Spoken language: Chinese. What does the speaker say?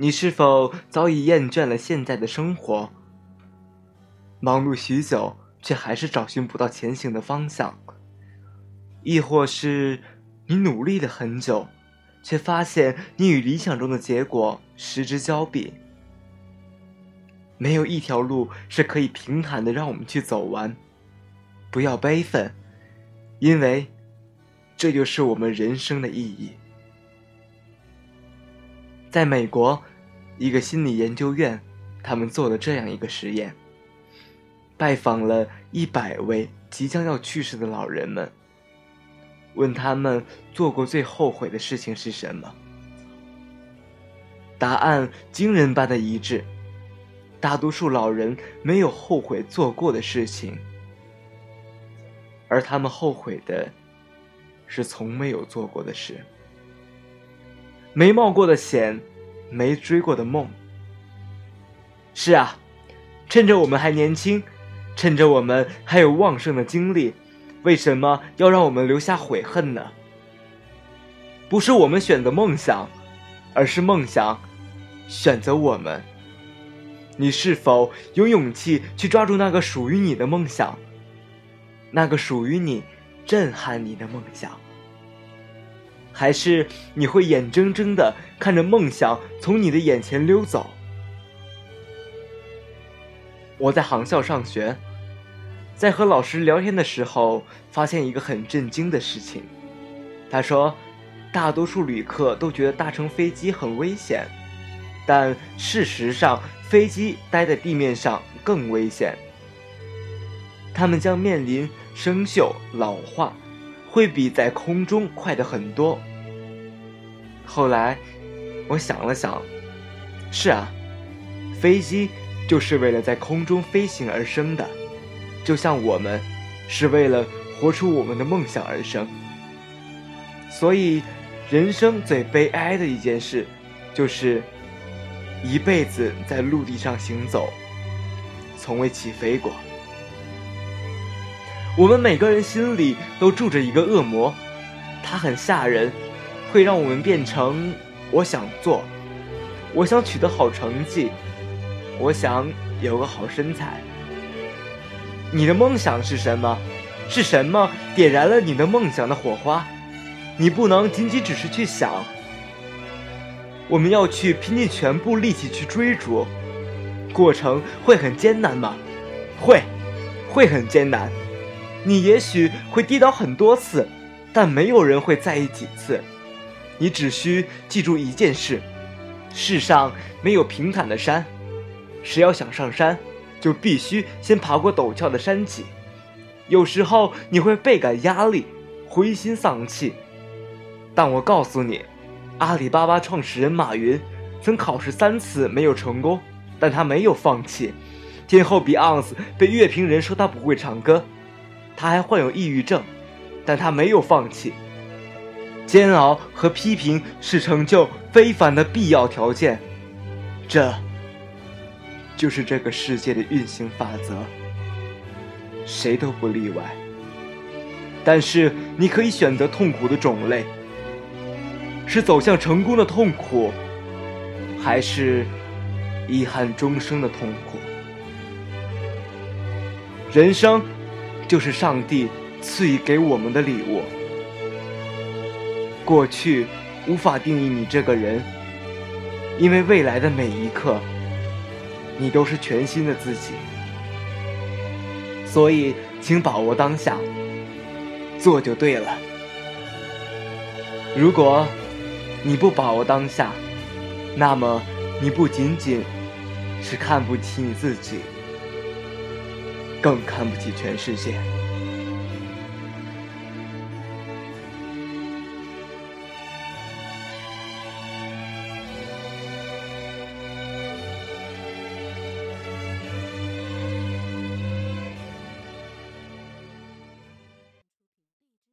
你是否早已厌倦了现在的生活？忙碌许久，却还是找寻不到前行的方向？亦或是你努力了很久，却发现你与理想中的结果失之交臂？没有一条路是可以平坦的让我们去走完。不要悲愤，因为这就是我们人生的意义。在美国，一个心理研究院，他们做了这样一个实验：拜访了一百位即将要去世的老人们，问他们做过最后悔的事情是什么。答案惊人般的一致，大多数老人没有后悔做过的事情，而他们后悔的是从没有做过的事。没冒过的险，没追过的梦。是啊，趁着我们还年轻，趁着我们还有旺盛的精力，为什么要让我们留下悔恨呢？不是我们选择梦想，而是梦想选择我们。你是否有勇气去抓住那个属于你的梦想？那个属于你、震撼你的梦想？还是你会眼睁睁的看着梦想从你的眼前溜走？我在航校上学，在和老师聊天的时候，发现一个很震惊的事情。他说，大多数旅客都觉得搭乘飞机很危险，但事实上，飞机待在地面上更危险。他们将面临生锈、老化，会比在空中快的很多。后来，我想了想，是啊，飞机就是为了在空中飞行而生的，就像我们是为了活出我们的梦想而生。所以，人生最悲哀的一件事，就是一辈子在陆地上行走，从未起飞过。我们每个人心里都住着一个恶魔，他很吓人。会让我们变成我想做，我想取得好成绩，我想有个好身材。你的梦想是什么？是什么点燃了你的梦想的火花？你不能仅仅只是去想。我们要去拼尽全部力气去追逐，过程会很艰难吗？会，会很艰难。你也许会跌倒很多次，但没有人会在意几次。你只需记住一件事：世上没有平坦的山，谁要想上山，就必须先爬过陡峭的山脊。有时候你会倍感压力，灰心丧气，但我告诉你，阿里巴巴创始人马云曾考试三次没有成功，但他没有放弃。天后比昂斯被乐评人说他不会唱歌，他还患有抑郁症，但他没有放弃。煎熬和批评是成就非凡的必要条件，这就是这个世界的运行法则，谁都不例外。但是你可以选择痛苦的种类，是走向成功的痛苦，还是遗憾终生的痛苦？人生就是上帝赐予给我们的礼物。过去无法定义你这个人，因为未来的每一刻，你都是全新的自己。所以，请把握当下，做就对了。如果你不把握当下，那么你不仅仅是看不起你自己，更看不起全世界。